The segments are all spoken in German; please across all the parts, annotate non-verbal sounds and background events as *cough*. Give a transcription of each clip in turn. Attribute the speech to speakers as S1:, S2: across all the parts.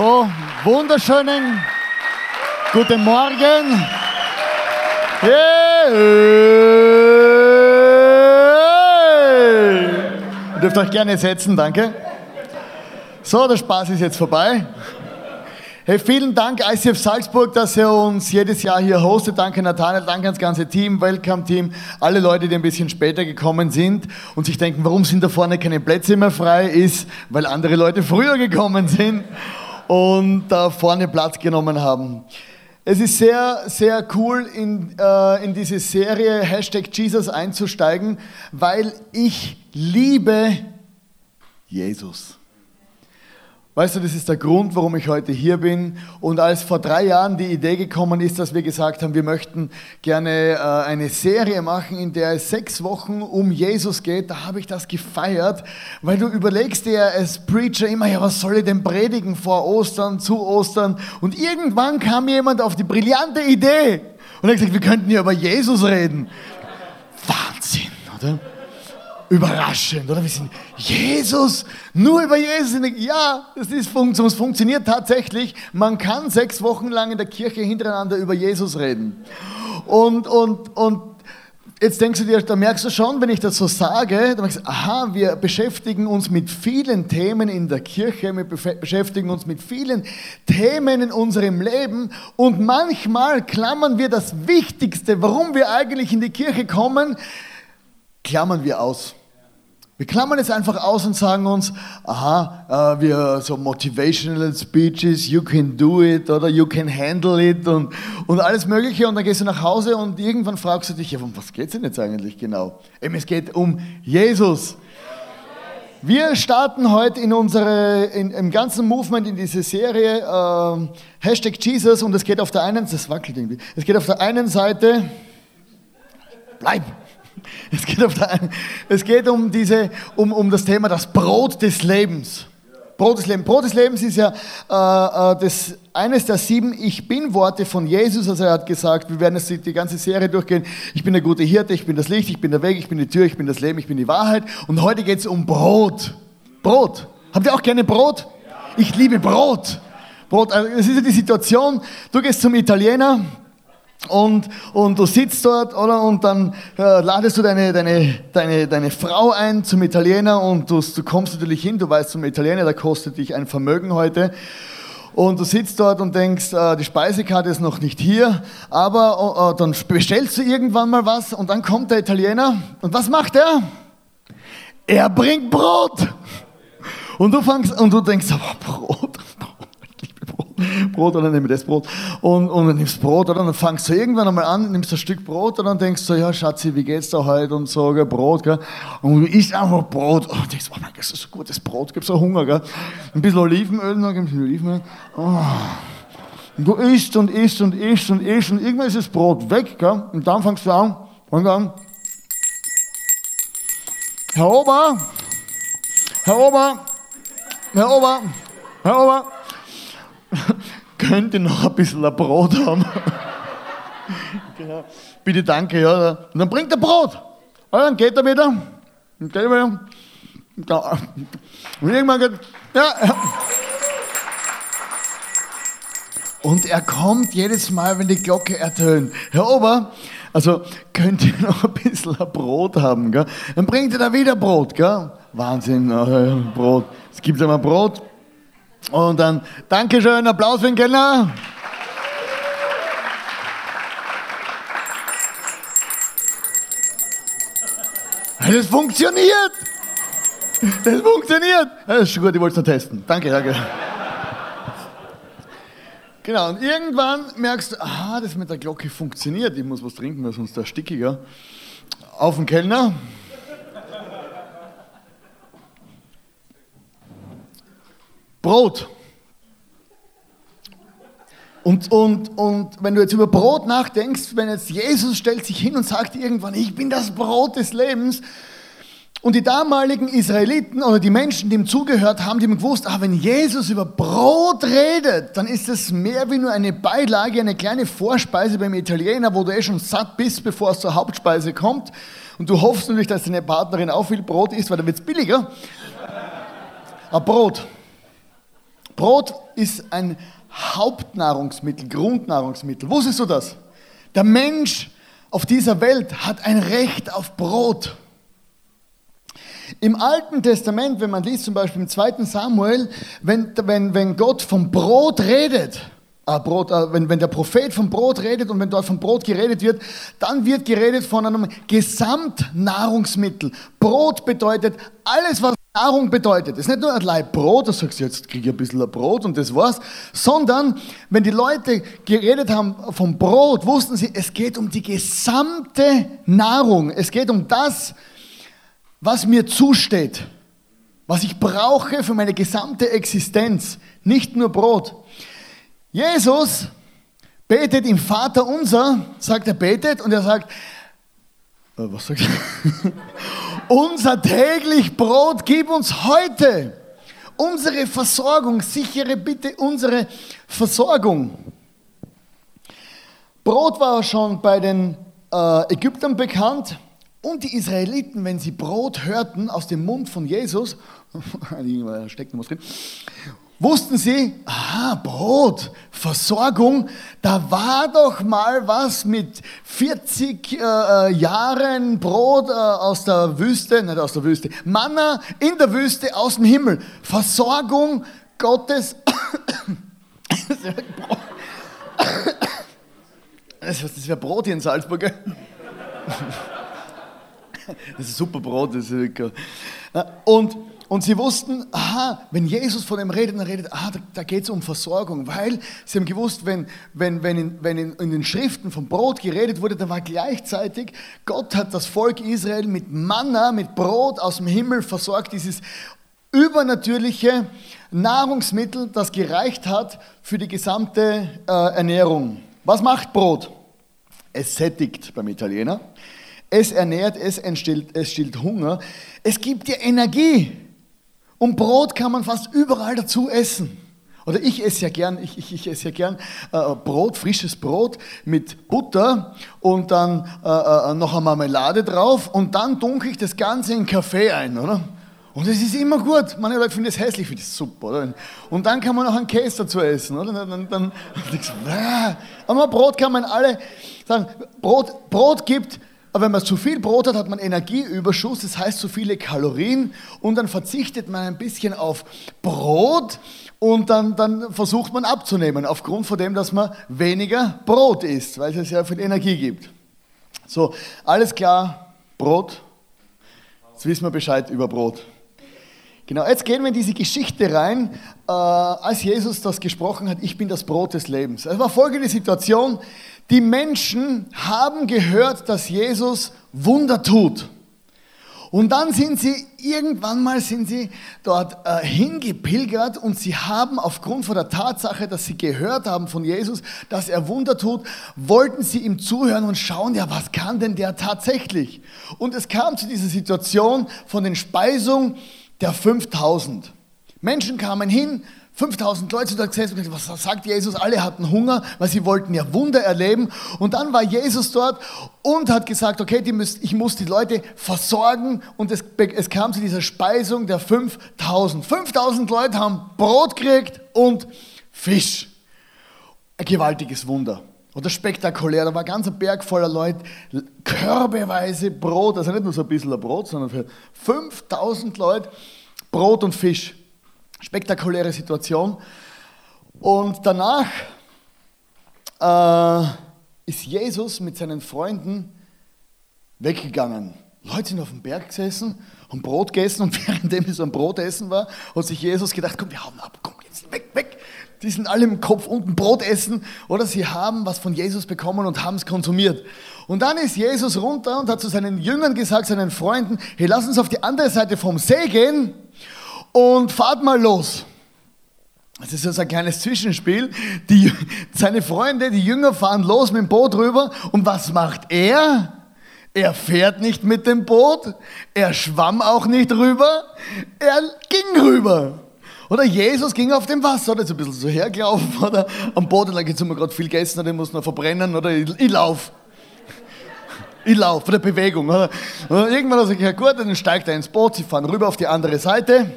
S1: So, wunderschönen guten Morgen. Hey. Ihr dürft euch gerne setzen, danke. So, der Spaß ist jetzt vorbei. Hey, vielen Dank ICF Salzburg, dass ihr uns jedes Jahr hier hostet. Danke Nathanael, danke ans ganze Team, Welcome-Team, alle Leute, die ein bisschen später gekommen sind und sich denken, warum sind da vorne keine Plätze mehr frei, ist, weil andere Leute früher gekommen sind und da vorne Platz genommen haben. Es ist sehr, sehr cool, in, äh, in diese Serie Hashtag Jesus einzusteigen, weil ich liebe Jesus. Weißt du, das ist der Grund, warum ich heute hier bin. Und als vor drei Jahren die Idee gekommen ist, dass wir gesagt haben, wir möchten gerne äh, eine Serie machen, in der es sechs Wochen um Jesus geht, da habe ich das gefeiert, weil du überlegst dir als Preacher immer, ja, was soll ich denn predigen vor Ostern, zu Ostern? Und irgendwann kam jemand auf die brillante Idee und hat gesagt, wir könnten hier über Jesus reden. Wahnsinn, oder? Überraschend, oder? Wir sind Jesus, nur über Jesus. Ja, das ist es funktioniert tatsächlich. Man kann sechs Wochen lang in der Kirche hintereinander über Jesus reden. Und, und, und jetzt denkst du dir, da merkst du schon, wenn ich das so sage, dann merkst du, aha, wir beschäftigen uns mit vielen Themen in der Kirche, wir beschäftigen uns mit vielen Themen in unserem Leben und manchmal klammern wir das Wichtigste, warum wir eigentlich in die Kirche kommen, klammern wir aus. Wir klammern es einfach aus und sagen uns, aha, äh, wir so motivational speeches, you can do it oder you can handle it und, und alles Mögliche. Und dann gehst du nach Hause und irgendwann fragst du dich, ja, um was geht es denn jetzt eigentlich genau? Eben, es geht um Jesus. Wir starten heute in unsere, in, im ganzen Movement in diese Serie äh, Hashtag Jesus und es geht auf der einen, das wackelt irgendwie, es geht auf der einen Seite, bleib, *laughs* es geht, der, es geht um, diese, um, um das Thema das Brot des Lebens. Brot des Lebens. Brot des Lebens ist ja äh, äh, das, eines der sieben Ich Bin-Worte von Jesus. Also er hat gesagt, wir werden jetzt die ganze Serie durchgehen. Ich bin der gute Hirte, ich bin das Licht, ich bin der Weg, ich bin die Tür, ich bin das Leben, ich bin die Wahrheit. Und heute geht es um Brot. Brot. Habt ihr auch gerne Brot? Ich liebe Brot. Brot. Also das ist ja die Situation, du gehst zum Italiener, und, und du sitzt dort, oder? Und dann äh, ladest du deine, deine, deine, deine Frau ein zum Italiener und du, du kommst natürlich hin, du weißt zum Italiener, der kostet dich ein Vermögen heute. Und du sitzt dort und denkst, äh, die Speisekarte ist noch nicht hier, aber äh, dann bestellst du irgendwann mal was und dann kommt der Italiener und was macht er? Er bringt Brot. Und du fangst und du denkst, aber Brot, *laughs* Brot oder nehme das Brot. Und, und dann nimmst Brot oder? Dann fangst du irgendwann einmal an, nimmst ein Stück Brot und dann denkst du, ja Schatzi, wie geht's da heute? Und so, gell, Brot, gell? und du isst einfach Brot. Und denkst, oh mein Gott, das ist so gutes Brot, gibt so Hunger, gell? ein bisschen Olivenöl, dann gibst du Olivenöl, oh. und du isst und isst und isst und isst und irgendwann ist das Brot weg gell? und dann fangst du an, fang an, Herr Ober, Herr Ober, Herr Ober, Herr Ober, könnte noch ein bisschen ein Brot haben. *laughs* genau. Bitte danke, ja. Und dann bringt er Brot. Und dann geht er wieder. Und geht er wieder. Und irgendwann geht, ja. Und er kommt jedes Mal, wenn die Glocke ertönt. Herr Ober, also könnt ihr *laughs* noch ein bisschen Brot haben, gell? Dann bringt er da wieder Brot, gell? Wahnsinn, Brot. Es gibt immer Brot, und dann, Dankeschön, Applaus für den Kellner. Das funktioniert! Das funktioniert! Das ist schon gut, ich wollte es nur testen. Danke, danke. Genau, und irgendwann merkst du, aha, das mit der Glocke funktioniert. Ich muss was trinken, weil sonst der stickiger. Auf den Kellner. Brot. Und, und, und wenn du jetzt über Brot nachdenkst, wenn jetzt Jesus stellt sich hin und sagt irgendwann, ich bin das Brot des Lebens, und die damaligen Israeliten oder die Menschen, die ihm zugehört haben, die haben gewusst, ah, wenn Jesus über Brot redet, dann ist es mehr wie nur eine Beilage, eine kleine Vorspeise beim Italiener, wo du eh schon satt bist, bevor es zur Hauptspeise kommt. Und du hoffst natürlich, dass deine Partnerin auch viel Brot isst, weil dann wird es billiger. Aber Brot. Brot ist ein Hauptnahrungsmittel, Grundnahrungsmittel. Wusstest du das? Der Mensch auf dieser Welt hat ein Recht auf Brot. Im Alten Testament, wenn man liest, zum Beispiel im 2. Samuel, wenn, wenn, wenn Gott vom Brot redet, äh, Brot, äh, wenn, wenn der Prophet vom Brot redet und wenn dort vom Brot geredet wird, dann wird geredet von einem Gesamtnahrungsmittel. Brot bedeutet alles, was Nahrung bedeutet. Es ist nicht nur ein Leib Brot, da sagst du, jetzt kriege ich ein bisschen Brot und das war's, sondern wenn die Leute geredet haben vom Brot, wussten sie, es geht um die gesamte Nahrung. Es geht um das, was mir zusteht, was ich brauche für meine gesamte Existenz, nicht nur Brot. Jesus betet im Vater unser, sagt er betet und er sagt, äh, was sagt er? *laughs* unser täglich Brot gib uns heute. Unsere Versorgung, sichere bitte unsere Versorgung. Brot war schon bei den äh, Ägyptern bekannt. Und die Israeliten, wenn sie Brot hörten aus dem Mund von Jesus, *laughs* steckt noch was drin, wussten sie, aha, Brot, Versorgung, da war doch mal was mit 40 äh, äh, Jahren Brot äh, aus der Wüste, nicht aus der Wüste, Manna in der Wüste aus dem Himmel. Versorgung Gottes. *coughs* das wäre Brot hier in Salzburg. Das ist super Brot. Das ist wirklich. Und, und sie wussten, aha, wenn Jesus von dem redet, dann redet, aha, da, da geht es um Versorgung, weil sie haben gewusst, wenn, wenn, wenn, in, wenn in, in den Schriften vom Brot geredet wurde, dann war gleichzeitig, Gott hat das Volk Israel mit Manna, mit Brot aus dem Himmel versorgt, dieses übernatürliche Nahrungsmittel, das gereicht hat für die gesamte äh, Ernährung. Was macht Brot? Es sättigt beim Italiener. Es ernährt, es, entstillt, es stillt Hunger. Es gibt dir Energie. Und Brot kann man fast überall dazu essen. Oder ich esse ja gern, ich, ich, ich esse ja gern äh, Brot, frisches Brot mit Butter und dann äh, äh, noch eine Marmelade drauf und dann dunkel ich das Ganze in Kaffee ein, oder? Und es ist immer gut. Manche Leute finden es hässlich, finde es super. Oder? Und dann kann man noch einen Käse dazu essen. Oder? Dann, dann, dann, dann aber Brot kann man alle sagen. Brot, Brot gibt aber wenn man zu viel Brot hat, hat man Energieüberschuss, das heißt zu viele Kalorien und dann verzichtet man ein bisschen auf Brot und dann, dann versucht man abzunehmen, aufgrund von dem, dass man weniger Brot isst, weil es sehr viel Energie gibt. So, alles klar, Brot. Jetzt wissen wir Bescheid über Brot. Genau, jetzt gehen wir in diese Geschichte rein, äh, als Jesus das gesprochen hat, ich bin das Brot des Lebens. Es war folgende Situation, die Menschen haben gehört, dass Jesus Wunder tut. Und dann sind sie, irgendwann mal sind sie dort äh, hingepilgert und sie haben aufgrund von der Tatsache, dass sie gehört haben von Jesus, dass er Wunder tut, wollten sie ihm zuhören und schauen, ja, was kann denn der tatsächlich? Und es kam zu dieser Situation von den Speisungen der 5000. Menschen kamen hin, 5000 Leute da gesessen und gesagt, was sagt Jesus? Alle hatten Hunger, weil sie wollten ja Wunder erleben. Und dann war Jesus dort und hat gesagt, okay, müsst, ich muss die Leute versorgen. Und es, es kam zu dieser Speisung der 5000. 5000 Leute haben Brot gekriegt und Fisch. Ein gewaltiges Wunder. Oder spektakulär, da war ein Berg voller Leute, körbeweise Brot, also nicht nur so ein bisschen Brot, sondern für 5000 Leute Brot und Fisch. Spektakuläre Situation. Und danach äh, ist Jesus mit seinen Freunden weggegangen. Leute sind auf dem Berg gesessen, haben Brot gegessen und *laughs* währenddem es am Brot essen war, hat sich Jesus gedacht, komm, wir hauen ab, komm, jetzt weg, weg. Die sind alle im Kopf unten Brot essen oder sie haben was von Jesus bekommen und haben es konsumiert. Und dann ist Jesus runter und hat zu seinen Jüngern gesagt, seinen Freunden, hey, lass uns auf die andere Seite vom See gehen und fahrt mal los. Das ist so ein kleines Zwischenspiel. Die, seine Freunde, die Jünger fahren los mit dem Boot rüber. Und was macht er? Er fährt nicht mit dem Boot. Er schwamm auch nicht rüber. Er ging rüber. Oder Jesus ging auf dem Wasser, oder ist ein bisschen so hergelaufen, *laughs* oder am Boden, da haben wir gerade viel gegessen, oder ich muss noch verbrennen, oder ich, ich lauf. Ich lauf, von der Bewegung, oder? oder irgendwann hat er gesagt, ja gut, dann steigt er ins Boot, sie fahren rüber auf die andere Seite.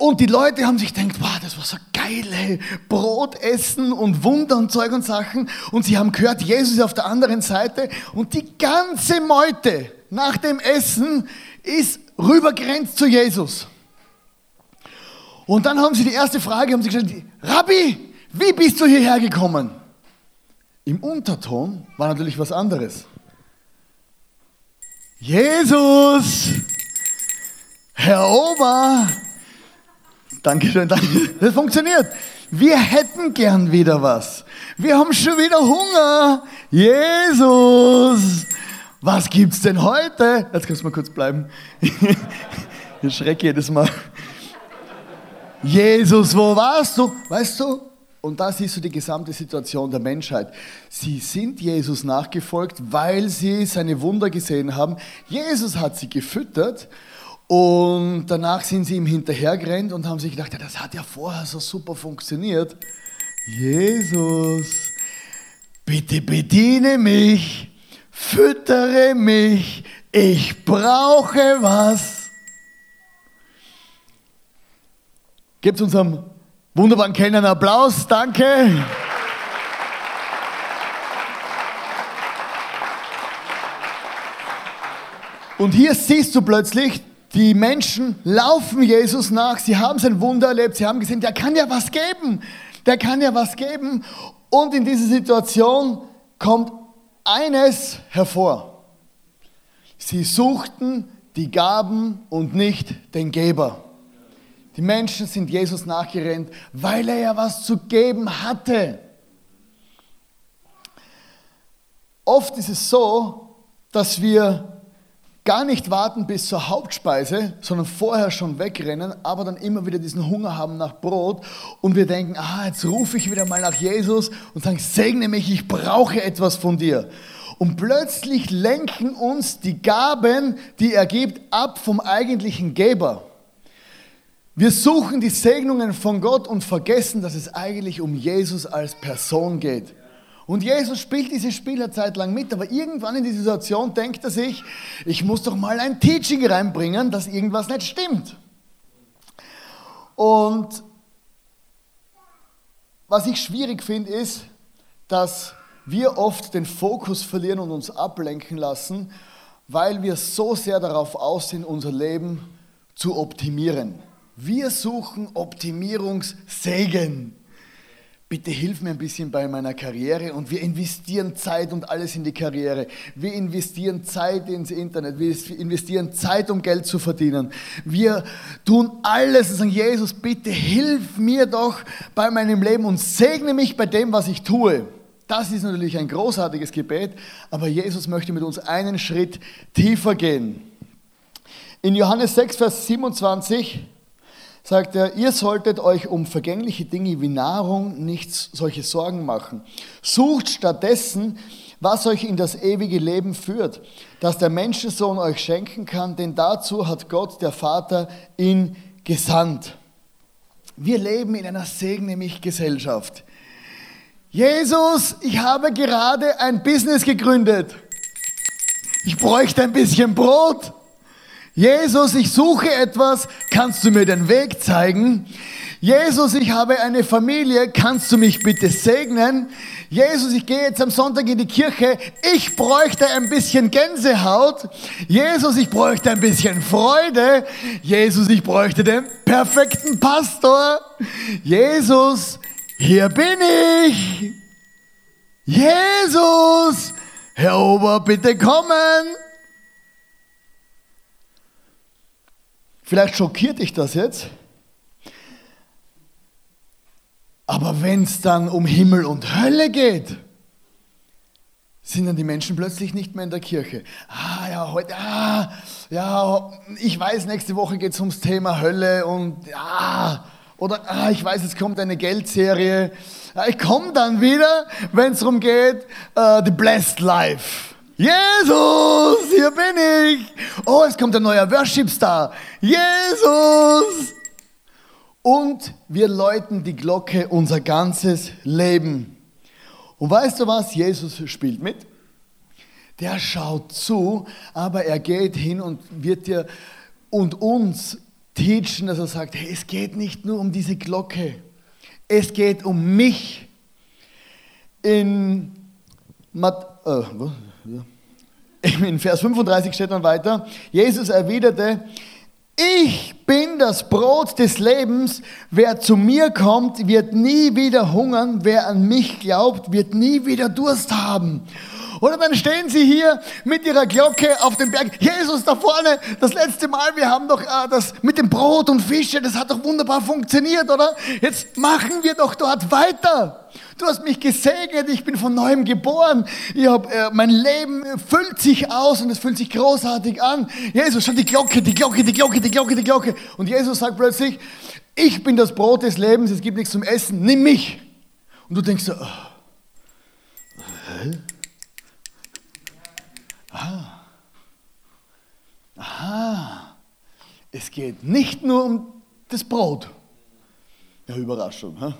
S1: Und die Leute haben sich gedacht, wow, das war so geil, ey. Brot essen und Wunder und Zeug und Sachen. Und sie haben gehört, Jesus ist auf der anderen Seite. Und die ganze Meute nach dem Essen ist rübergrenzt zu Jesus. Und dann haben sie die erste Frage, haben sie gestellt, Rabbi, wie bist du hierher gekommen? Im Unterton war natürlich was anderes. Jesus, Herr Ober, Dankeschön, danke. Das funktioniert. Wir hätten gern wieder was. Wir haben schon wieder Hunger. Jesus, was gibt's denn heute? Jetzt kannst du mal kurz bleiben. *laughs* Ich schrecke jedes Mal. Jesus, wo warst du? Weißt du? Und da siehst du die gesamte Situation der Menschheit. Sie sind Jesus nachgefolgt, weil sie seine Wunder gesehen haben. Jesus hat sie gefüttert und danach sind sie ihm hinterhergerannt und haben sich gedacht, ja, das hat ja vorher so super funktioniert. Jesus, bitte bediene mich, füttere mich, ich brauche was. Gebt unserem wunderbaren Kellner einen Applaus, danke. Und hier siehst du plötzlich, die Menschen laufen Jesus nach, sie haben sein Wunder erlebt, sie haben gesehen, der kann ja was geben, der kann ja was geben. Und in dieser Situation kommt eines hervor. Sie suchten die Gaben und nicht den Geber. Die Menschen sind Jesus nachgerannt, weil er ja was zu geben hatte. Oft ist es so, dass wir gar nicht warten bis zur Hauptspeise, sondern vorher schon wegrennen, aber dann immer wieder diesen Hunger haben nach Brot und wir denken, ah, jetzt rufe ich wieder mal nach Jesus und sagen, segne mich, ich brauche etwas von dir. Und plötzlich lenken uns die Gaben, die er gibt, ab vom eigentlichen Geber. Wir suchen die Segnungen von Gott und vergessen, dass es eigentlich um Jesus als Person geht. Und Jesus spielt diese Spiel eine Zeit lang mit, aber irgendwann in die Situation denkt er sich, ich muss doch mal ein Teaching reinbringen, dass irgendwas nicht stimmt. Und was ich schwierig finde, ist, dass wir oft den Fokus verlieren und uns ablenken lassen, weil wir so sehr darauf aus sind, unser Leben zu optimieren. Wir suchen Optimierungssegen bitte hilf mir ein bisschen bei meiner Karriere und wir investieren Zeit und alles in die Karriere. Wir investieren Zeit ins Internet, wir investieren Zeit, um Geld zu verdienen. Wir tun alles und sagen, Jesus, bitte hilf mir doch bei meinem Leben und segne mich bei dem, was ich tue. Das ist natürlich ein großartiges Gebet, aber Jesus möchte mit uns einen Schritt tiefer gehen. In Johannes 6, Vers 27 sagt er, ihr solltet euch um vergängliche Dinge wie Nahrung nicht solche Sorgen machen. Sucht stattdessen, was euch in das ewige Leben führt, das der Menschensohn euch schenken kann, denn dazu hat Gott, der Vater, ihn gesandt. Wir leben in einer Segne mich Gesellschaft. Jesus, ich habe gerade ein Business gegründet. Ich bräuchte ein bisschen Brot. Jesus, ich suche etwas, kannst du mir den Weg zeigen? Jesus, ich habe eine Familie, kannst du mich bitte segnen? Jesus, ich gehe jetzt am Sonntag in die Kirche, ich bräuchte ein bisschen Gänsehaut. Jesus, ich bräuchte ein bisschen Freude. Jesus, ich bräuchte den perfekten Pastor. Jesus, hier bin ich. Jesus, Herr Ober, bitte kommen. Vielleicht schockiert dich das jetzt. Aber wenn es dann um Himmel und Hölle geht, sind dann die Menschen plötzlich nicht mehr in der Kirche. Ah ja, heute, ah, ja, ich weiß, nächste Woche geht es ums Thema Hölle und ja, oder ah, ich weiß, es kommt eine Geldserie. Ja, ich komme dann wieder, wenn es darum geht, uh, The Blessed Life. Jesus, hier bin ich. Oh, es kommt ein neuer Worship-Star. Jesus. Und wir läuten die Glocke unser ganzes Leben. Und weißt du was? Jesus spielt mit. Der schaut zu, aber er geht hin und wird dir und uns teachen, dass er sagt, hey, es geht nicht nur um diese Glocke, es geht um mich. In, Mat äh, in Vers 35 steht dann weiter, Jesus erwiderte, ich bin das Brot des Lebens. Wer zu mir kommt, wird nie wieder hungern. Wer an mich glaubt, wird nie wieder Durst haben. Oder dann stehen sie hier mit ihrer Glocke auf dem Berg. Jesus da vorne, das letzte Mal, wir haben doch äh, das mit dem Brot und Fische, das hat doch wunderbar funktioniert, oder? Jetzt machen wir doch dort weiter. Du hast mich gesegnet, ich bin von neuem geboren. Ich hab, äh, mein Leben füllt sich aus und es fühlt sich großartig an. Jesus, schon die Glocke, die Glocke, die Glocke, die Glocke, die Glocke. Und Jesus sagt plötzlich, ich bin das Brot des Lebens, es gibt nichts zum Essen, nimm mich. Und du denkst so, oh, Ah. Aha. Es geht nicht nur um das Brot. Ja, Überraschung. Hä?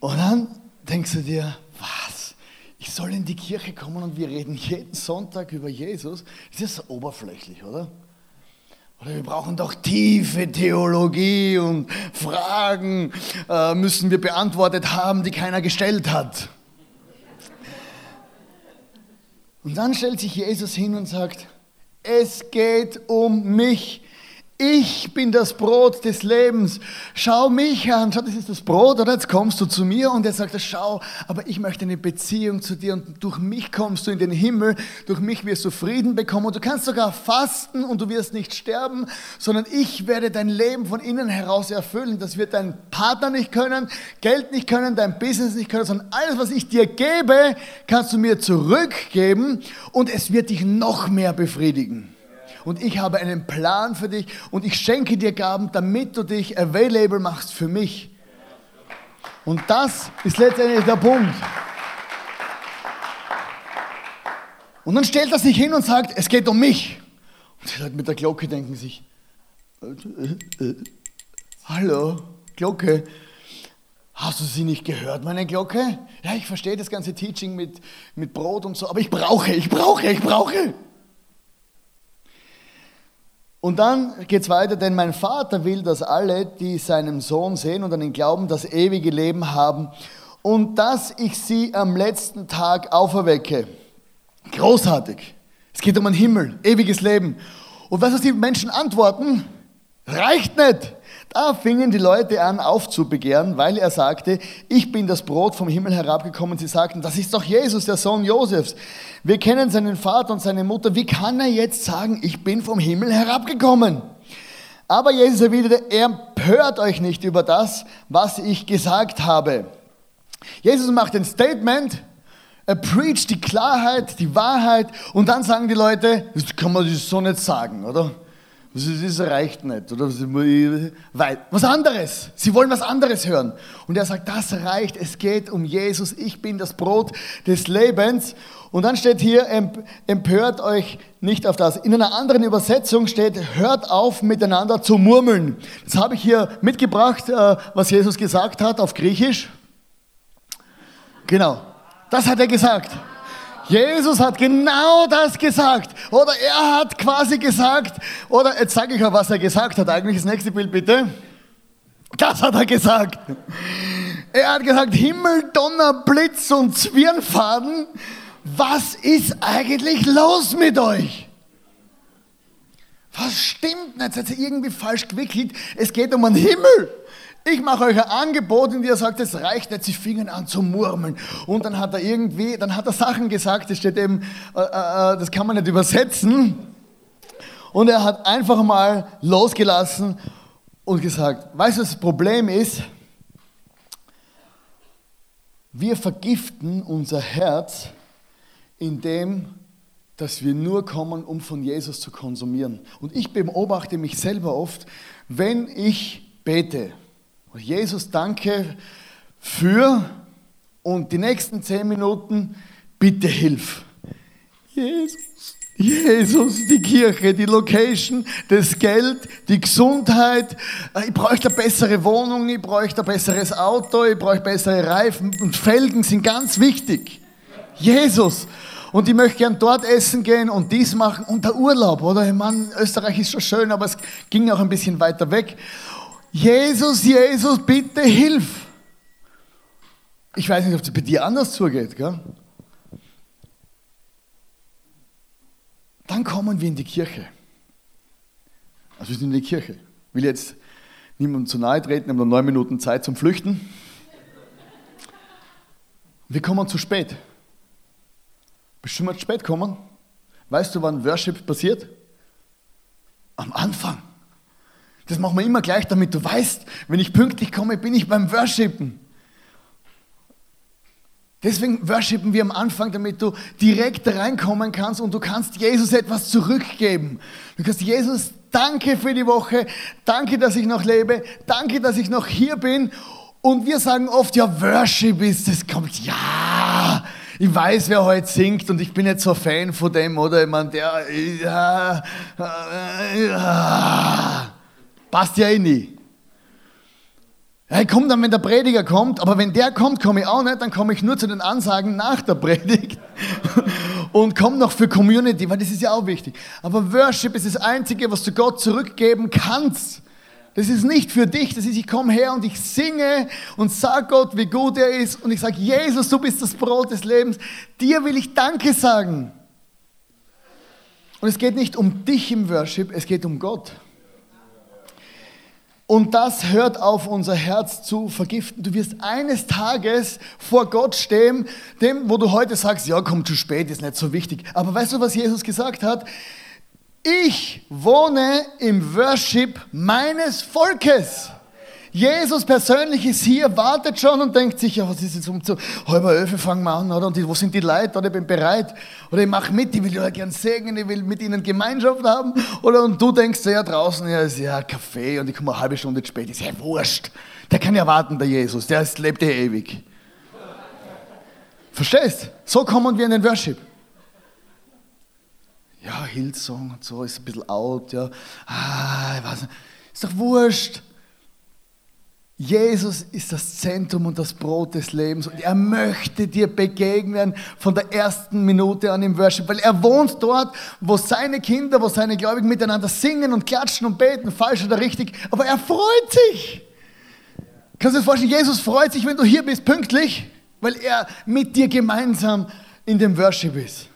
S1: Und dann denkst du dir, was? Ich soll in die Kirche kommen und wir reden jeden Sonntag über Jesus. Das ist so oberflächlich, oder? Oder wir brauchen doch tiefe Theologie und Fragen äh, müssen wir beantwortet haben, die keiner gestellt hat. Und dann stellt sich Jesus hin und sagt, es geht um mich. Ich bin das Brot des Lebens. Schau mich an. Schau, das ist das Brot, oder? Jetzt kommst du zu mir und er sagt, schau, aber ich möchte eine Beziehung zu dir und durch mich kommst du in den Himmel. Durch mich wirst du Frieden bekommen und du kannst sogar fasten und du wirst nicht sterben, sondern ich werde dein Leben von innen heraus erfüllen. Das wird dein Partner nicht können, Geld nicht können, dein Business nicht können, sondern alles, was ich dir gebe, kannst du mir zurückgeben und es wird dich noch mehr befriedigen und ich habe einen Plan für dich und ich schenke dir Gaben, damit du dich available machst für mich. Und das ist letztendlich der Punkt. Und dann stellt er sich hin und sagt, es geht um mich. Und die Leute mit der Glocke denken sich, äh, äh, hallo, Glocke, hast du sie nicht gehört, meine Glocke? Ja, ich verstehe das ganze Teaching mit, mit Brot und so, aber ich brauche, ich brauche, ich brauche. Und dann geht es weiter, denn mein Vater will, dass alle, die seinen Sohn sehen und an ihn glauben, das ewige Leben haben und dass ich sie am letzten Tag auferwecke. Großartig. Es geht um einen Himmel, ewiges Leben. Und was die Menschen antworten? Reicht nicht. Da fingen die Leute an aufzubegehren, weil er sagte, ich bin das Brot vom Himmel herabgekommen. Sie sagten, das ist doch Jesus, der Sohn Josefs. Wir kennen seinen Vater und seine Mutter. Wie kann er jetzt sagen, ich bin vom Himmel herabgekommen? Aber Jesus erwiderte, empört euch nicht über das, was ich gesagt habe. Jesus macht ein Statement, er preacht die Klarheit, die Wahrheit und dann sagen die Leute, das kann man so nicht sagen, oder? Das reicht nicht. Oder was anderes. Sie wollen was anderes hören. Und er sagt, das reicht. Es geht um Jesus. Ich bin das Brot des Lebens. Und dann steht hier, empört euch nicht auf das. In einer anderen Übersetzung steht, hört auf miteinander zu murmeln. Das habe ich hier mitgebracht, äh, was Jesus gesagt hat auf Griechisch. Genau. Das hat er gesagt. Jesus hat genau das gesagt. Oder er hat quasi gesagt, oder jetzt sage ich euch, was er gesagt hat. Eigentlich das nächste Bild bitte. Das hat er gesagt. Er hat gesagt, Himmel, Donner, Blitz und Zwirnfaden. Was ist eigentlich los mit euch? Was stimmt nicht? Seid ihr irgendwie falsch gewickelt? Es geht um einen Himmel. Ich mache euch ein Angebot und ihr sagt, es reicht nicht, sie fingen an zu murmeln. Und dann hat er irgendwie, dann hat er Sachen gesagt, das steht eben, äh, äh, äh, das kann man nicht übersetzen. Und er hat einfach mal losgelassen und gesagt, weißt du, was das Problem ist? Wir vergiften unser Herz, indem dass wir nur kommen, um von Jesus zu konsumieren. Und ich beobachte mich selber oft, wenn ich bete, Jesus, danke für und die nächsten zehn Minuten, bitte hilf. Jesus, Jesus, die Kirche, die Location, das Geld, die Gesundheit. Ich bräuchte eine bessere Wohnung, ich bräuchte ein besseres Auto, ich bräuchte bessere Reifen und Felgen sind ganz wichtig. Jesus. und ich möchte gern dort essen gehen und dies machen und der Urlaub, oder? Ich meine, Österreich ist schon schön, aber es ging auch ein bisschen weiter weg. Jesus, Jesus, bitte hilf. Ich weiß nicht, ob es bei dir anders zugeht, gell? Dann kommen wir in die Kirche. Also wir sind in die Kirche. Ich will jetzt niemandem zu nahe treten, haben noch neun Minuten Zeit zum Flüchten. Wir kommen zu spät. Bist du mal zu spät gekommen? Weißt du, wann Worship passiert? Am Anfang. Das machen wir immer gleich, damit du weißt, wenn ich pünktlich komme, bin ich beim Worshipen. Deswegen worshipen wir am Anfang, damit du direkt reinkommen kannst und du kannst Jesus etwas zurückgeben. Du kannst Jesus, danke für die Woche, danke, dass ich noch lebe, danke, dass ich noch hier bin. Und wir sagen oft, ja, Worship ist, das kommt, ja, ich weiß, wer heute singt und ich bin jetzt so Fan von dem, oder? Meine, der, ja, ja, passt ja eh nie. Ja, ich komme dann, wenn der Prediger kommt, aber wenn der kommt, komme ich auch nicht, dann komme ich nur zu den Ansagen nach der Predigt *laughs* und komme noch für Community, weil das ist ja auch wichtig. Aber Worship ist das Einzige, was du Gott zurückgeben kannst. Das ist nicht für dich, das ist, ich komme her und ich singe und sage Gott, wie gut er ist und ich sage, Jesus, du bist das Brot des Lebens, dir will ich Danke sagen. Und es geht nicht um dich im Worship, es geht um Gott. Und das hört auf, unser Herz zu vergiften. Du wirst eines Tages vor Gott stehen, dem, wo du heute sagst, ja, komm zu spät, ist nicht so wichtig. Aber weißt du, was Jesus gesagt hat? Ich wohne im Worship meines Volkes. Jesus persönlich ist hier, wartet schon und denkt sich, ja, was ist jetzt um zu halber Öfe fangen wir an, oder? Und die, wo sind die Leute? Oder ich bin bereit. Oder ich mache mit, ich will ja gern segnen, ich will mit ihnen Gemeinschaft haben. Oder und du denkst ja draußen, ja, ist ja Kaffee und ich komme eine halbe Stunde spät. Ist ja wurscht. Der kann ja warten, der Jesus, der ist, lebt ja ewig. Verstehst? So kommen wir in den Worship. Ja, Hillsong und so ist ein bisschen out, ja. Ah, ich weiß nicht. Ist doch wurscht. Jesus ist das Zentrum und das Brot des Lebens und er möchte dir begegnen von der ersten Minute an im Worship, weil er wohnt dort, wo seine Kinder, wo seine Gläubigen miteinander singen und klatschen und beten, falsch oder richtig, aber er freut sich. Kannst du dir vorstellen, Jesus freut sich, wenn du hier bist, pünktlich, weil er mit dir gemeinsam in dem Worship ist.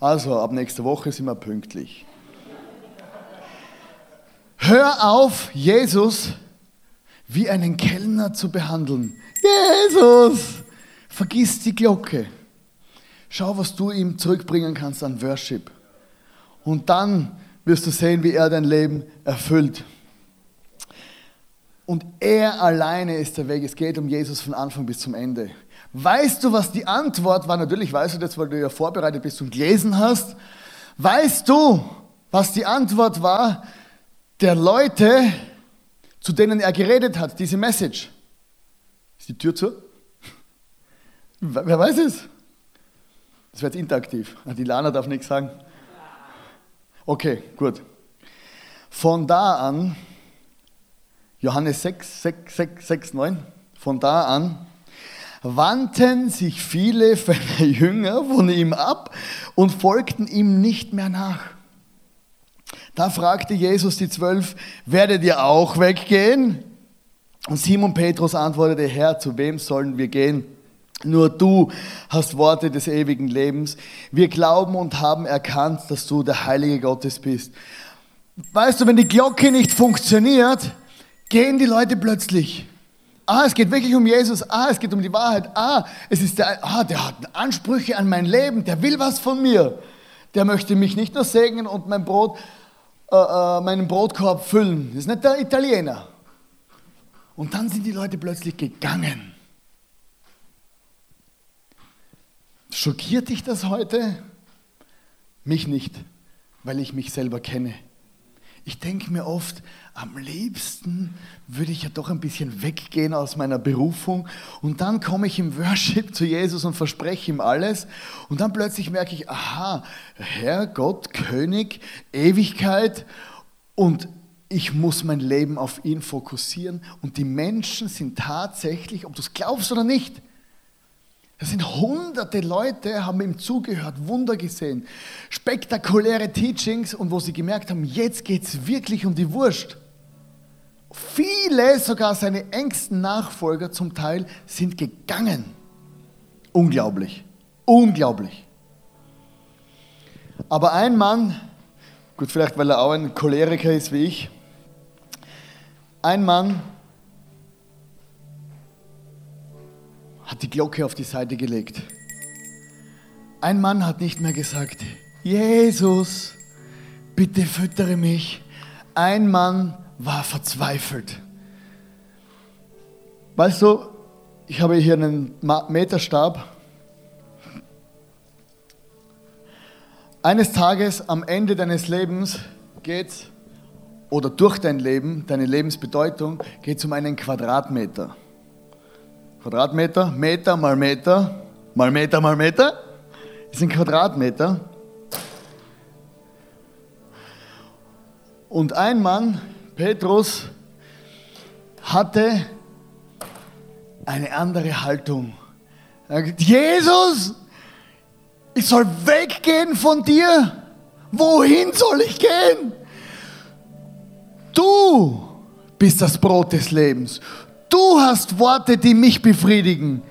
S1: Also, ab nächster Woche sind wir pünktlich. Hör auf, Jesus wie einen Kellner zu behandeln. Jesus, vergiss die Glocke. Schau, was du ihm zurückbringen kannst an Worship. Und dann wirst du sehen, wie er dein Leben erfüllt. Und er alleine ist der Weg. Es geht um Jesus von Anfang bis zum Ende. Weißt du, was die Antwort war? Natürlich weißt du das, weil du ja vorbereitet bist und gelesen hast. Weißt du, was die Antwort war der Leute, zu denen er geredet hat, diese Message. Ist die Tür zu? Wer weiß es? Das wird interaktiv. Ah, die Lana darf nichts sagen. Okay, gut. Von da an, Johannes 6, 6, 6, 6 9, von da an wandten sich viele seiner *laughs* Jünger von ihm ab und folgten ihm nicht mehr nach. Da fragte Jesus die Zwölf, werdet ihr auch weggehen? Und Simon Petrus antwortete, Herr, zu wem sollen wir gehen? Nur du hast Worte des ewigen Lebens. Wir glauben und haben erkannt, dass du der Heilige Gottes bist. Weißt du, wenn die Glocke nicht funktioniert, gehen die Leute plötzlich. Ah, es geht wirklich um Jesus. Ah, es geht um die Wahrheit. Ah, es ist der, ah, der hat Ansprüche an mein Leben. Der will was von mir. Der möchte mich nicht nur segnen und mein Brot äh, äh, meinen Brotkorb füllen. Das ist nicht der Italiener. Und dann sind die Leute plötzlich gegangen. Schockiert dich das heute? Mich nicht, weil ich mich selber kenne. Ich denke mir oft, am liebsten würde ich ja doch ein bisschen weggehen aus meiner Berufung. Und dann komme ich im Worship zu Jesus und verspreche ihm alles. Und dann plötzlich merke ich, aha, Herr Gott, König, Ewigkeit. Und ich muss mein Leben auf ihn fokussieren. Und die Menschen sind tatsächlich, ob du es glaubst oder nicht, Da sind hunderte Leute, haben ihm zugehört, Wunder gesehen, spektakuläre Teachings. Und wo sie gemerkt haben, jetzt geht es wirklich um die Wurst. Viele, sogar seine engsten Nachfolger zum Teil, sind gegangen. Unglaublich, unglaublich. Aber ein Mann, gut, vielleicht weil er auch ein Choleriker ist wie ich, ein Mann hat die Glocke auf die Seite gelegt. Ein Mann hat nicht mehr gesagt, Jesus, bitte füttere mich. Ein Mann war verzweifelt. Weißt du, ich habe hier einen Meterstab. Eines Tages am Ende deines Lebens geht es, oder durch dein Leben, deine Lebensbedeutung, geht es um einen Quadratmeter. Quadratmeter, Meter mal Meter, mal Meter mal Meter, ist ein Quadratmeter. Und ein Mann, Petrus, hatte eine andere Haltung. Er gesagt, Jesus, ich soll weggehen von dir. Wohin soll ich gehen? Du bist das Brot des Lebens. Du hast Worte, die mich befriedigen.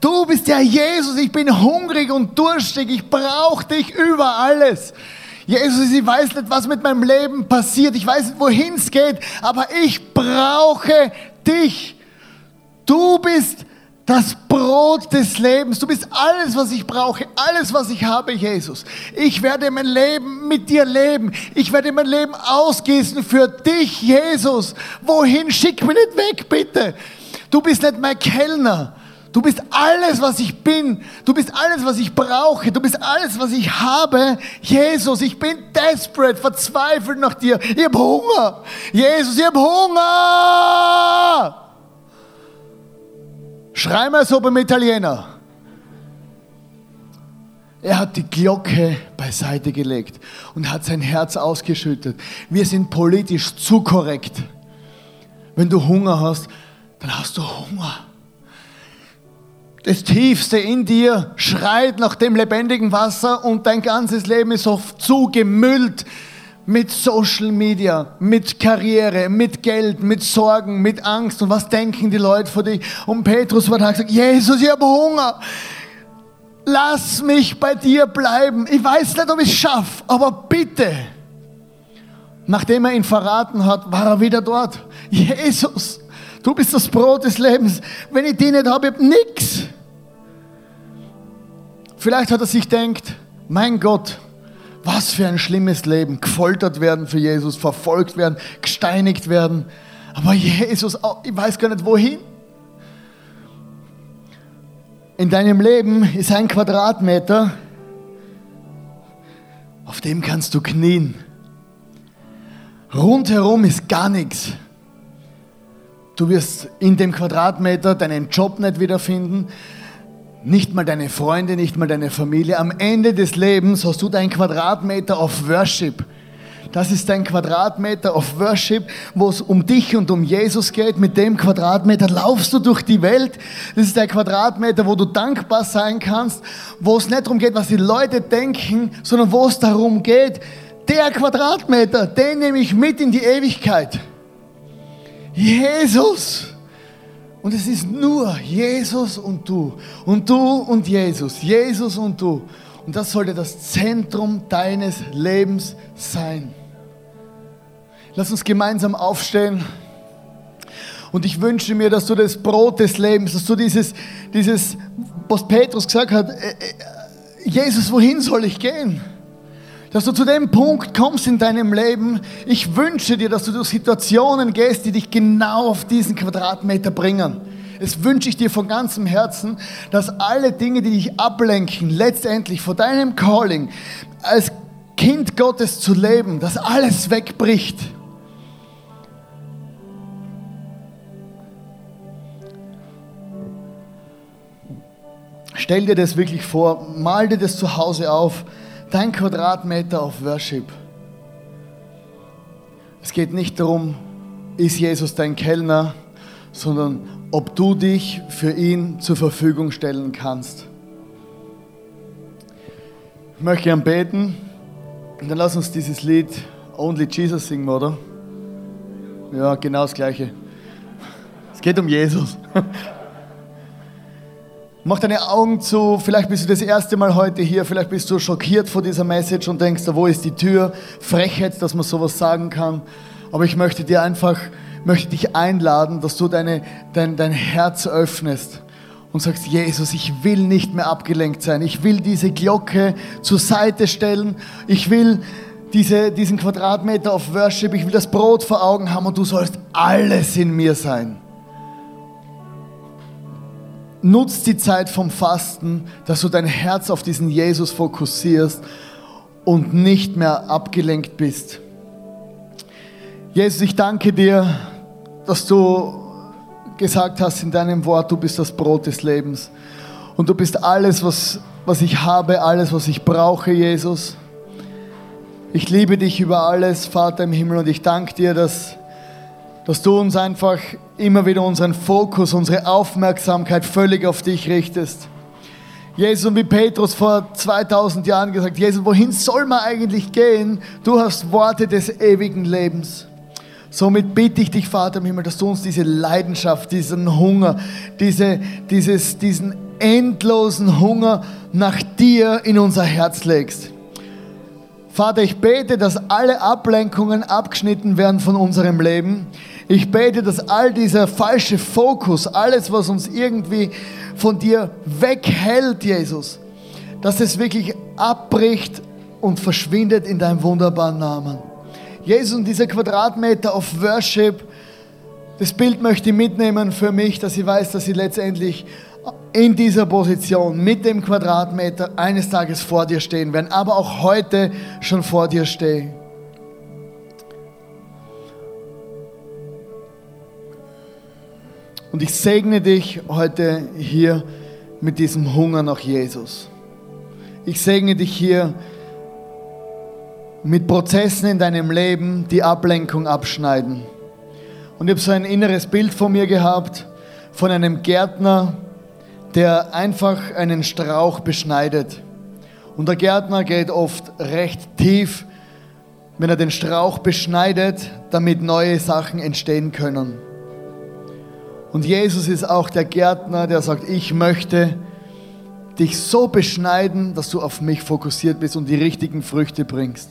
S1: Du bist der Jesus, ich bin hungrig und durstig, ich brauche dich über alles. Jesus, ich weiß nicht, was mit meinem Leben passiert, ich weiß nicht, wohin es geht, aber ich brauche dich. Du bist das Brot des Lebens. Du bist alles, was ich brauche, alles, was ich habe, Jesus. Ich werde mein Leben mit dir leben. Ich werde mein Leben ausgießen für dich, Jesus. Wohin? Schick mich nicht weg, bitte. Du bist nicht mein Kellner. Du bist alles, was ich bin. Du bist alles, was ich brauche. Du bist alles, was ich habe. Jesus, ich bin desperate, verzweifelt nach dir. Ich habe Hunger. Jesus, ich habe Hunger. Schrei mal so beim Italiener. Er hat die Glocke beiseite gelegt und hat sein Herz ausgeschüttet. Wir sind politisch zu korrekt. Wenn du Hunger hast, dann hast du Hunger. Das Tiefste in dir schreit nach dem lebendigen Wasser und dein ganzes Leben ist oft zugemüllt mit Social Media, mit Karriere, mit Geld, mit Sorgen, mit Angst und was denken die Leute von dir? Und Petrus hat gesagt, Jesus, ich habe Hunger. Lass mich bei dir bleiben. Ich weiß nicht, ob ich es schaffe, aber bitte. Nachdem er ihn verraten hat, war er wieder dort. Jesus, du bist das Brot des Lebens. Wenn ich dich nicht habe, ich habe nichts. Vielleicht hat er sich denkt, mein Gott, was für ein schlimmes Leben. Gefoltert werden für Jesus, verfolgt werden, gesteinigt werden. Aber Jesus, ich weiß gar nicht wohin. In deinem Leben ist ein Quadratmeter, auf dem kannst du knien. Rundherum ist gar nichts. Du wirst in dem Quadratmeter deinen Job nicht wiederfinden nicht mal deine Freunde, nicht mal deine Familie. Am Ende des Lebens hast du dein Quadratmeter of Worship. Das ist dein Quadratmeter of Worship, wo es um dich und um Jesus geht. Mit dem Quadratmeter laufst du durch die Welt. Das ist der Quadratmeter, wo du dankbar sein kannst, wo es nicht darum geht, was die Leute denken, sondern wo es darum geht, der Quadratmeter, den nehme ich mit in die Ewigkeit. Jesus. Und es ist nur Jesus und du. Und du und Jesus. Jesus und du. Und das sollte das Zentrum deines Lebens sein. Lass uns gemeinsam aufstehen. Und ich wünsche mir, dass du das Brot des Lebens, dass du dieses, dieses was Petrus gesagt hat, äh, äh, Jesus, wohin soll ich gehen? Dass du zu dem Punkt kommst in deinem Leben. Ich wünsche dir, dass du durch Situationen gehst, die dich genau auf diesen Quadratmeter bringen. Es wünsche ich dir von ganzem Herzen, dass alle Dinge, die dich ablenken, letztendlich vor deinem Calling, als Kind Gottes zu leben, dass alles wegbricht. Stell dir das wirklich vor, mal dir das zu Hause auf Dein Quadratmeter of Worship. Es geht nicht darum, ist Jesus dein Kellner, sondern ob du dich für ihn zur Verfügung stellen kannst. Ich möchte gern beten und dann lass uns dieses Lied Only Jesus singen, oder? Ja, genau das gleiche. Es geht um Jesus. *laughs* Mach deine Augen zu, vielleicht bist du das erste Mal heute hier, vielleicht bist du schockiert vor dieser Message und denkst, wo ist die Tür? Frechheit, dass man sowas sagen kann. Aber ich möchte dir einfach, möchte dich einladen, dass du deine, dein, dein Herz öffnest und sagst, Jesus, ich will nicht mehr abgelenkt sein. Ich will diese Glocke zur Seite stellen. Ich will diese, diesen Quadratmeter auf Worship, ich will das Brot vor Augen haben und du sollst alles in mir sein nutzt die Zeit vom Fasten, dass du dein Herz auf diesen Jesus fokussierst und nicht mehr abgelenkt bist. Jesus, ich danke dir, dass du gesagt hast in deinem Wort, du bist das Brot des Lebens. Und du bist alles, was, was ich habe, alles, was ich brauche, Jesus. Ich liebe dich über alles, Vater im Himmel, und ich danke dir, dass dass du uns einfach immer wieder unseren Fokus, unsere Aufmerksamkeit völlig auf dich richtest. Jesus, und wie Petrus vor 2000 Jahren gesagt, Jesus, wohin soll man eigentlich gehen? Du hast Worte des ewigen Lebens. Somit bitte ich dich, Vater im Himmel, dass du uns diese Leidenschaft, diesen Hunger, diese, dieses, diesen endlosen Hunger nach dir in unser Herz legst. Vater, ich bete, dass alle Ablenkungen abgeschnitten werden von unserem Leben. Ich bete, dass all dieser falsche Fokus, alles, was uns irgendwie von dir weghält, Jesus, dass es wirklich abbricht und verschwindet in deinem wunderbaren Namen. Jesus, und dieser Quadratmeter auf Worship, das Bild möchte ich mitnehmen für mich, dass ich weiß, dass ich letztendlich in dieser Position mit dem Quadratmeter eines Tages vor dir stehen werden, aber auch heute schon vor dir stehen. Und ich segne dich heute hier mit diesem Hunger nach Jesus. Ich segne dich hier mit Prozessen in deinem Leben, die Ablenkung abschneiden. Und ich habe so ein inneres Bild von mir gehabt, von einem Gärtner, der einfach einen Strauch beschneidet. Und der Gärtner geht oft recht tief, wenn er den Strauch beschneidet, damit neue Sachen entstehen können. Und Jesus ist auch der Gärtner, der sagt, ich möchte dich so beschneiden, dass du auf mich fokussiert bist und die richtigen Früchte bringst.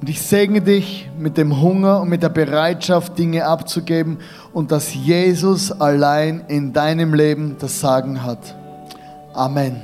S1: Und ich segne dich mit dem Hunger und mit der Bereitschaft, Dinge abzugeben und dass Jesus allein in deinem Leben das Sagen hat. Amen.